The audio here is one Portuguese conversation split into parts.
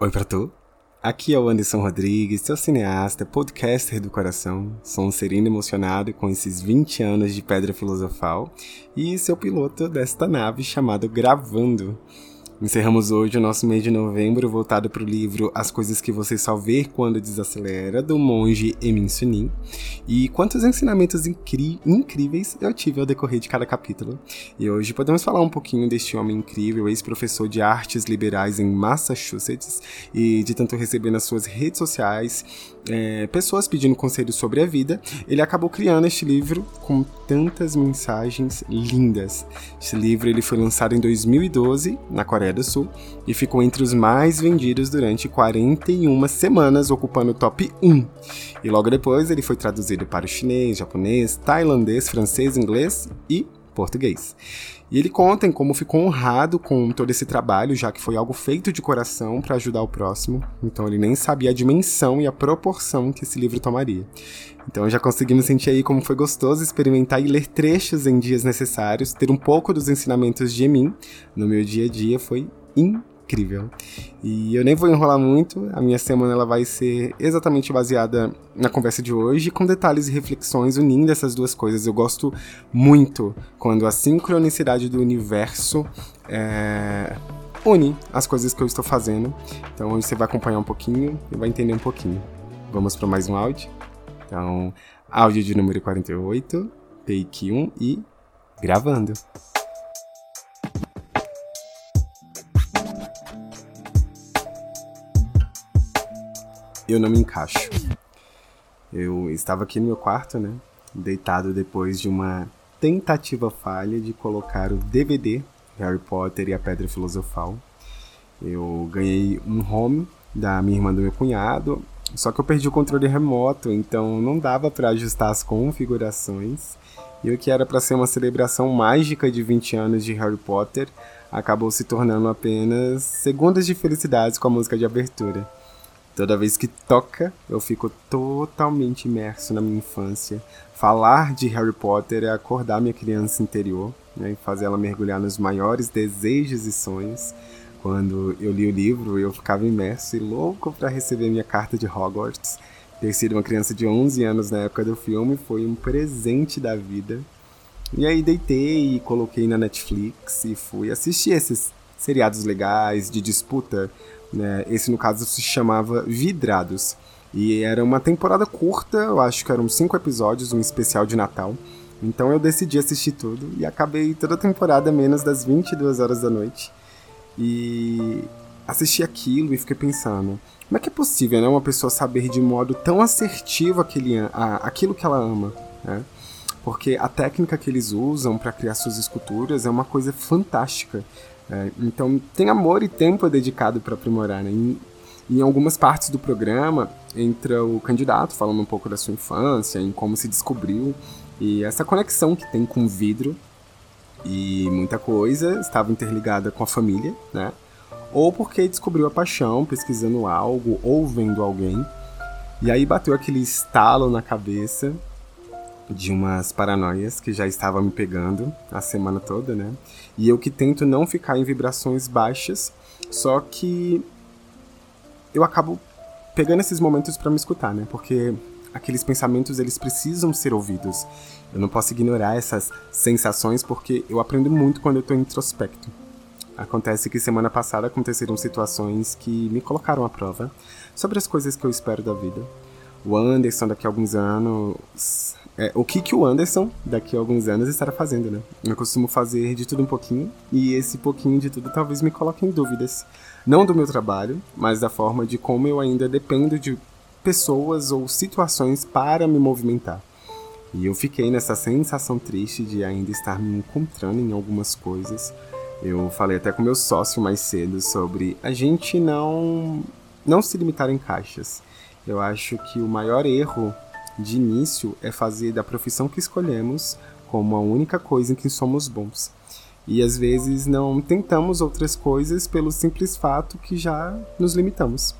Oi pra tu. Aqui é o Anderson Rodrigues, seu cineasta, podcaster do coração. Sou um serino emocionado com esses 20 anos de pedra filosofal e seu piloto desta nave chamado Gravando. Encerramos hoje o nosso mês de novembro voltado para o livro As Coisas que Você Só Vê Quando Desacelera, do monge Emin Sunim. E quantos ensinamentos incríveis eu tive ao decorrer de cada capítulo. E hoje podemos falar um pouquinho deste homem incrível, ex-professor de artes liberais em Massachusetts, e de tanto receber nas suas redes sociais é, pessoas pedindo conselhos sobre a vida, ele acabou criando este livro com tantas mensagens lindas. Este livro ele foi lançado em 2012 na Coreia do Sul e ficou entre os mais vendidos durante 41 semanas, ocupando o top 1. E logo depois ele foi traduzido para o chinês, japonês, tailandês, francês, inglês e português. E ele conta em como ficou honrado com todo esse trabalho, já que foi algo feito de coração para ajudar o próximo. Então ele nem sabia a dimensão e a proporção que esse livro tomaria. Então já conseguimos sentir aí como foi gostoso experimentar e ler trechos em dias necessários, ter um pouco dos ensinamentos de mim no meu dia a dia foi incrível. E eu nem vou enrolar muito, a minha semana ela vai ser exatamente baseada na conversa de hoje, com detalhes e reflexões unindo essas duas coisas. Eu gosto muito quando a sincronicidade do universo é, une as coisas que eu estou fazendo. Então hoje você vai acompanhar um pouquinho e vai entender um pouquinho. Vamos para mais um áudio? Então, áudio de número 48, take 1 e gravando. eu não me encaixo. Eu estava aqui no meu quarto, né? Deitado depois de uma tentativa falha de colocar o DVD Harry Potter e a Pedra Filosofal. Eu ganhei um home da minha irmã do meu cunhado, só que eu perdi o controle remoto, então não dava para ajustar as configurações. E o que era para ser uma celebração mágica de 20 anos de Harry Potter acabou se tornando apenas segundos de felicidade com a música de abertura. Toda vez que toca, eu fico totalmente imerso na minha infância. Falar de Harry Potter é acordar minha criança interior né, e fazer ela mergulhar nos maiores desejos e sonhos. Quando eu li o livro, eu ficava imerso e louco para receber minha carta de Hogwarts. Ter sido uma criança de 11 anos na época do filme foi um presente da vida. E aí deitei e coloquei na Netflix e fui assistir esses seriados legais de disputa né? Esse, no caso, se chamava Vidrados. E era uma temporada curta, eu acho que eram cinco episódios, um especial de Natal. Então eu decidi assistir tudo e acabei toda a temporada menos das 22 horas da noite. E assisti aquilo e fiquei pensando, como é que é possível né, uma pessoa saber de modo tão assertivo aquele, a, aquilo que ela ama, né? Porque a técnica que eles usam para criar suas esculturas é uma coisa fantástica. É, então tem amor e tempo dedicado para aprimorar. Né? Em, em algumas partes do programa entra o candidato falando um pouco da sua infância, em como se descobriu e essa conexão que tem com o vidro e muita coisa estava interligada com a família, né? Ou porque descobriu a paixão pesquisando algo ou vendo alguém. E aí bateu aquele estalo na cabeça de umas paranoias que já estavam me pegando a semana toda, né? E eu que tento não ficar em vibrações baixas, só que eu acabo pegando esses momentos para me escutar, né? Porque aqueles pensamentos eles precisam ser ouvidos. Eu não posso ignorar essas sensações porque eu aprendo muito quando eu tô introspecto. Acontece que semana passada aconteceram situações que me colocaram à prova sobre as coisas que eu espero da vida. O Anderson daqui a alguns anos é, o que, que o Anderson, daqui a alguns anos, estará fazendo, né? Eu costumo fazer de tudo um pouquinho, e esse pouquinho de tudo talvez me coloque em dúvidas. Não do meu trabalho, mas da forma de como eu ainda dependo de pessoas ou situações para me movimentar. E eu fiquei nessa sensação triste de ainda estar me encontrando em algumas coisas. Eu falei até com meu sócio mais cedo sobre a gente não não se limitar em caixas. Eu acho que o maior erro de início é fazer da profissão que escolhemos como a única coisa em que somos bons. E às vezes não tentamos outras coisas pelo simples fato que já nos limitamos.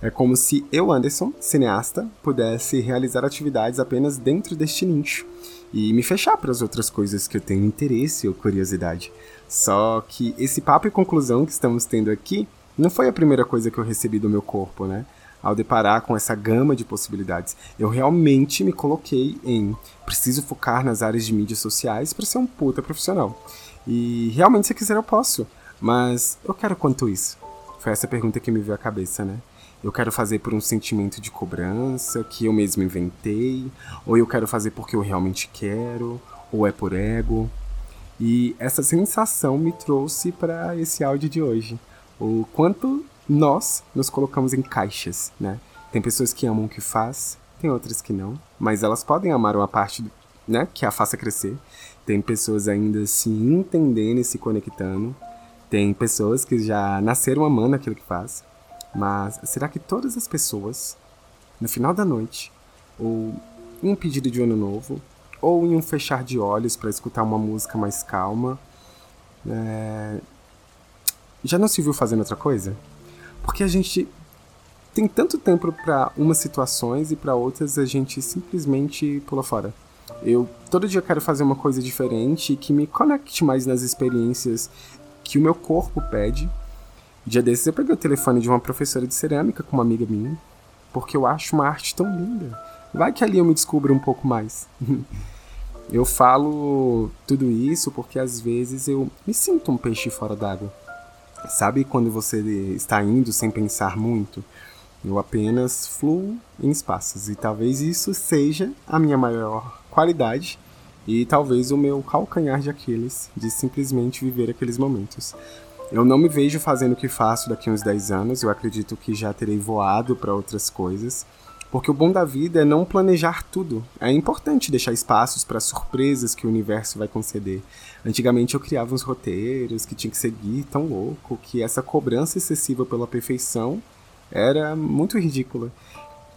É como se eu, Anderson, cineasta, pudesse realizar atividades apenas dentro deste nicho e me fechar para as outras coisas que eu tenho interesse ou curiosidade. Só que esse papo e conclusão que estamos tendo aqui não foi a primeira coisa que eu recebi do meu corpo, né? Ao deparar com essa gama de possibilidades, eu realmente me coloquei em preciso focar nas áreas de mídias sociais para ser um puta profissional. E realmente, se quiser, eu posso. Mas eu quero quanto isso? Foi essa pergunta que me veio à cabeça, né? Eu quero fazer por um sentimento de cobrança que eu mesmo inventei, ou eu quero fazer porque eu realmente quero, ou é por ego. E essa sensação me trouxe para esse áudio de hoje. O quanto nós nos colocamos em caixas, né? Tem pessoas que amam o que faz, tem outras que não, mas elas podem amar uma parte né, que a faça crescer. Tem pessoas ainda se entendendo e se conectando. Tem pessoas que já nasceram amando aquilo que faz. Mas será que todas as pessoas, no final da noite, ou em um pedido de ano novo, ou em um fechar de olhos para escutar uma música mais calma, é... já não se viu fazendo outra coisa? Porque a gente tem tanto tempo para umas situações e para outras a gente simplesmente pula fora. Eu todo dia quero fazer uma coisa diferente que me conecte mais nas experiências que o meu corpo pede Dia desses eu peguei o telefone de uma professora de cerâmica com uma amiga minha, porque eu acho uma arte tão linda. Vai que ali eu me descubro um pouco mais. eu falo tudo isso porque às vezes eu me sinto um peixe fora d'água. Sabe quando você está indo sem pensar muito? Eu apenas fluo em espaços e talvez isso seja a minha maior qualidade e talvez o meu calcanhar de Aquiles de simplesmente viver aqueles momentos. Eu não me vejo fazendo o que faço daqui a uns 10 anos, eu acredito que já terei voado para outras coisas. Porque o bom da vida é não planejar tudo. É importante deixar espaços para surpresas que o universo vai conceder. Antigamente eu criava uns roteiros que tinha que seguir tão louco que essa cobrança excessiva pela perfeição era muito ridícula.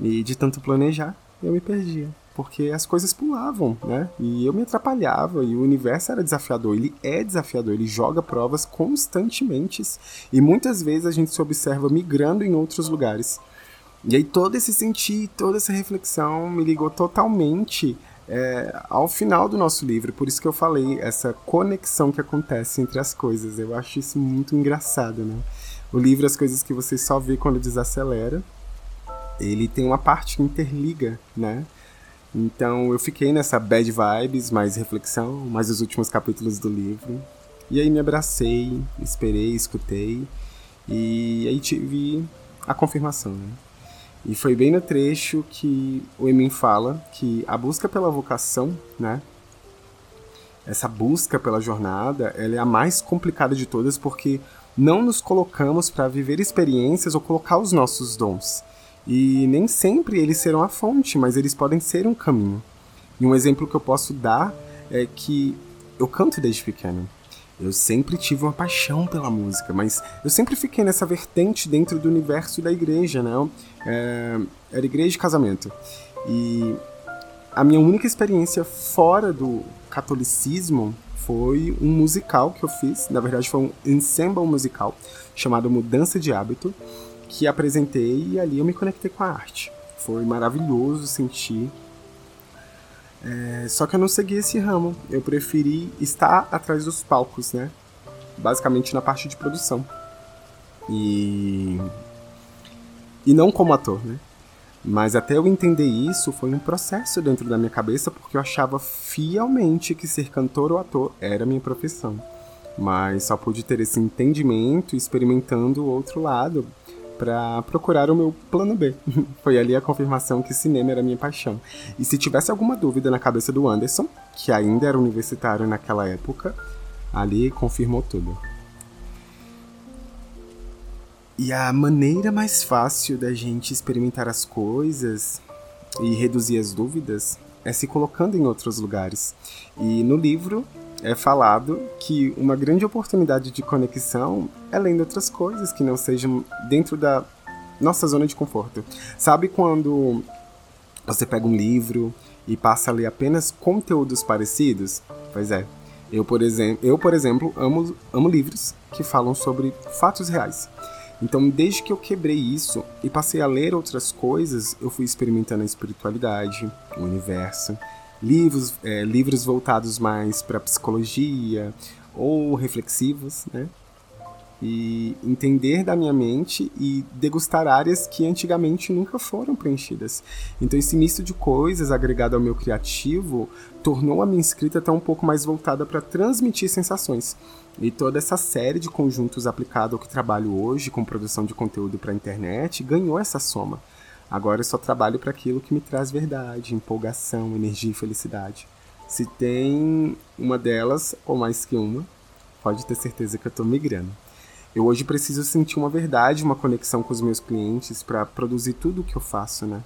E de tanto planejar, eu me perdia porque as coisas pulavam, né? E eu me atrapalhava e o universo era desafiador. Ele é desafiador, ele joga provas constantemente e muitas vezes a gente se observa migrando em outros lugares. E aí todo esse sentir, toda essa reflexão me ligou totalmente é, ao final do nosso livro. Por isso que eu falei essa conexão que acontece entre as coisas. Eu acho isso muito engraçado, né? O livro, as coisas que você só vê quando desacelera, ele tem uma parte que interliga, né? Então eu fiquei nessa bad vibes, mais reflexão, mais os últimos capítulos do livro. E aí me abracei, esperei, escutei. E aí tive a confirmação, né? E foi bem no trecho que o Emin fala que a busca pela vocação, né? Essa busca pela jornada, ela é a mais complicada de todas porque não nos colocamos para viver experiências ou colocar os nossos dons. E nem sempre eles serão a fonte, mas eles podem ser um caminho. E um exemplo que eu posso dar é que eu canto desde pequeno. Eu sempre tive uma paixão pela música, mas eu sempre fiquei nessa vertente dentro do universo da igreja, né? É, era igreja de casamento. E a minha única experiência fora do catolicismo foi um musical que eu fiz. Na verdade, foi um ensemble musical chamado Mudança de Hábito que apresentei e ali eu me conectei com a arte. Foi maravilhoso sentir. É, só que eu não segui esse ramo. Eu preferi estar atrás dos palcos, né? Basicamente na parte de produção. E. E não como ator, né? Mas até eu entender isso foi um processo dentro da minha cabeça porque eu achava fielmente que ser cantor ou ator era minha profissão. Mas só pude ter esse entendimento experimentando o outro lado, para procurar o meu plano B. Foi ali a confirmação que cinema era minha paixão. E se tivesse alguma dúvida na cabeça do Anderson, que ainda era universitário naquela época, ali confirmou tudo. E a maneira mais fácil da gente experimentar as coisas e reduzir as dúvidas é se colocando em outros lugares. E no livro é falado que uma grande oportunidade de conexão é lendo outras coisas que não sejam dentro da nossa zona de conforto. Sabe quando você pega um livro e passa a ler apenas conteúdos parecidos? Pois é. Eu, por exemplo, eu, por exemplo amo, amo livros que falam sobre fatos reais. Então, desde que eu quebrei isso e passei a ler outras coisas, eu fui experimentando a espiritualidade, o universo, livros, é, livros voltados mais para psicologia ou reflexivos, né? e entender da minha mente e degustar áreas que antigamente nunca foram preenchidas. Então esse misto de coisas agregado ao meu criativo tornou a minha escrita até um pouco mais voltada para transmitir sensações. E toda essa série de conjuntos aplicado ao que trabalho hoje com produção de conteúdo para a internet ganhou essa soma. Agora eu só trabalho para aquilo que me traz verdade, empolgação, energia e felicidade. Se tem uma delas, ou mais que uma, pode ter certeza que eu estou migrando. Eu hoje preciso sentir uma verdade, uma conexão com os meus clientes para produzir tudo o que eu faço, né?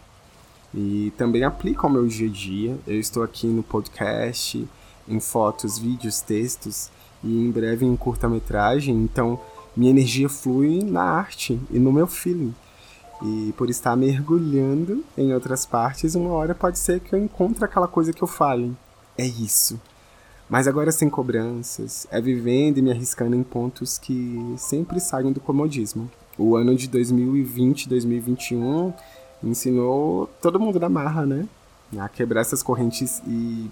E também aplico ao meu dia a dia. Eu estou aqui no podcast, em fotos, vídeos, textos e em breve em curta-metragem, então minha energia flui na arte e no meu feeling. E por estar mergulhando em outras partes, uma hora pode ser que eu encontre aquela coisa que eu fale. É isso. Mas agora sem cobranças, é vivendo e me arriscando em pontos que sempre saem do comodismo. O ano de 2020, 2021 ensinou todo mundo da marra, né? A quebrar essas correntes e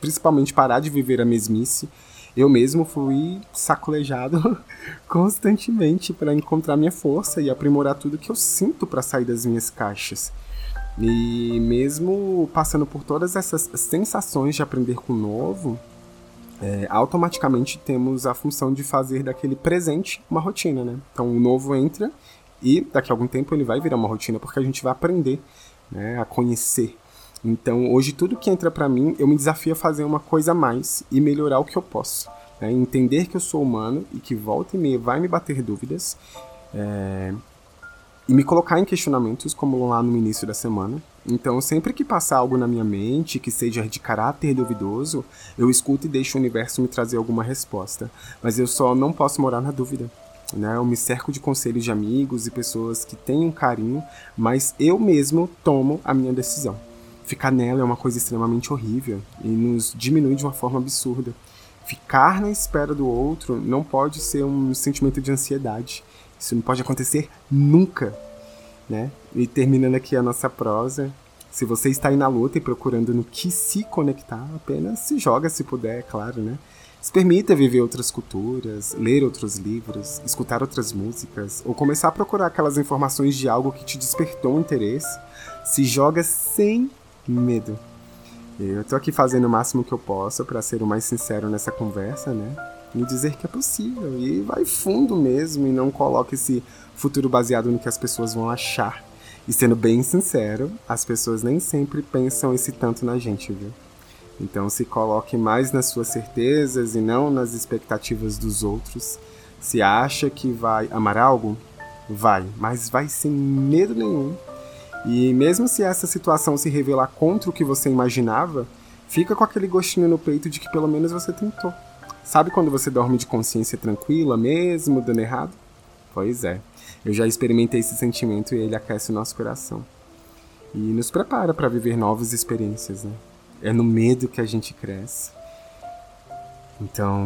principalmente parar de viver a mesmice. Eu mesmo fui sacolejado constantemente para encontrar minha força e aprimorar tudo que eu sinto para sair das minhas caixas. E mesmo passando por todas essas sensações de aprender com o novo, é, automaticamente temos a função de fazer daquele presente uma rotina, né? Então o novo entra e daqui a algum tempo ele vai virar uma rotina porque a gente vai aprender né, a conhecer. Então hoje tudo que entra para mim eu me desafio a fazer uma coisa a mais e melhorar o que eu posso. Né? Entender que eu sou humano e que volta e meia vai me bater dúvidas. É, e me colocar em questionamentos, como lá no início da semana. Então, sempre que passar algo na minha mente que seja de caráter duvidoso, eu escuto e deixo o universo me trazer alguma resposta. Mas eu só não posso morar na dúvida. Né? Eu me cerco de conselhos de amigos e pessoas que têm um carinho, mas eu mesmo tomo a minha decisão. Ficar nela é uma coisa extremamente horrível e nos diminui de uma forma absurda. Ficar na espera do outro não pode ser um sentimento de ansiedade. Isso não pode acontecer nunca, né? E terminando aqui a nossa prosa, se você está aí na luta e procurando no que se conectar, apenas se joga se puder, é claro, né? Se permita viver outras culturas, ler outros livros, escutar outras músicas, ou começar a procurar aquelas informações de algo que te despertou um interesse. Se joga sem medo. Eu tô aqui fazendo o máximo que eu posso para ser o mais sincero nessa conversa, né? e dizer que é possível. E vai fundo mesmo e não coloque esse futuro baseado no que as pessoas vão achar. E sendo bem sincero, as pessoas nem sempre pensam esse tanto na gente, viu? Então se coloque mais nas suas certezas e não nas expectativas dos outros. Se acha que vai amar algo, vai, mas vai sem medo nenhum. E mesmo se essa situação se revelar contra o que você imaginava, fica com aquele gostinho no peito de que pelo menos você tentou. Sabe quando você dorme de consciência tranquila, mesmo dando errado? Pois é, eu já experimentei esse sentimento e ele aquece o nosso coração. E nos prepara para viver novas experiências, né? É no medo que a gente cresce. Então,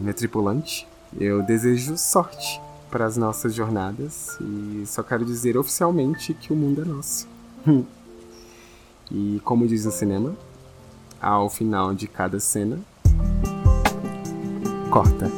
meu tripulante, eu desejo sorte para as nossas jornadas e só quero dizer oficialmente que o mundo é nosso. e como diz no cinema, ao final de cada cena, corta.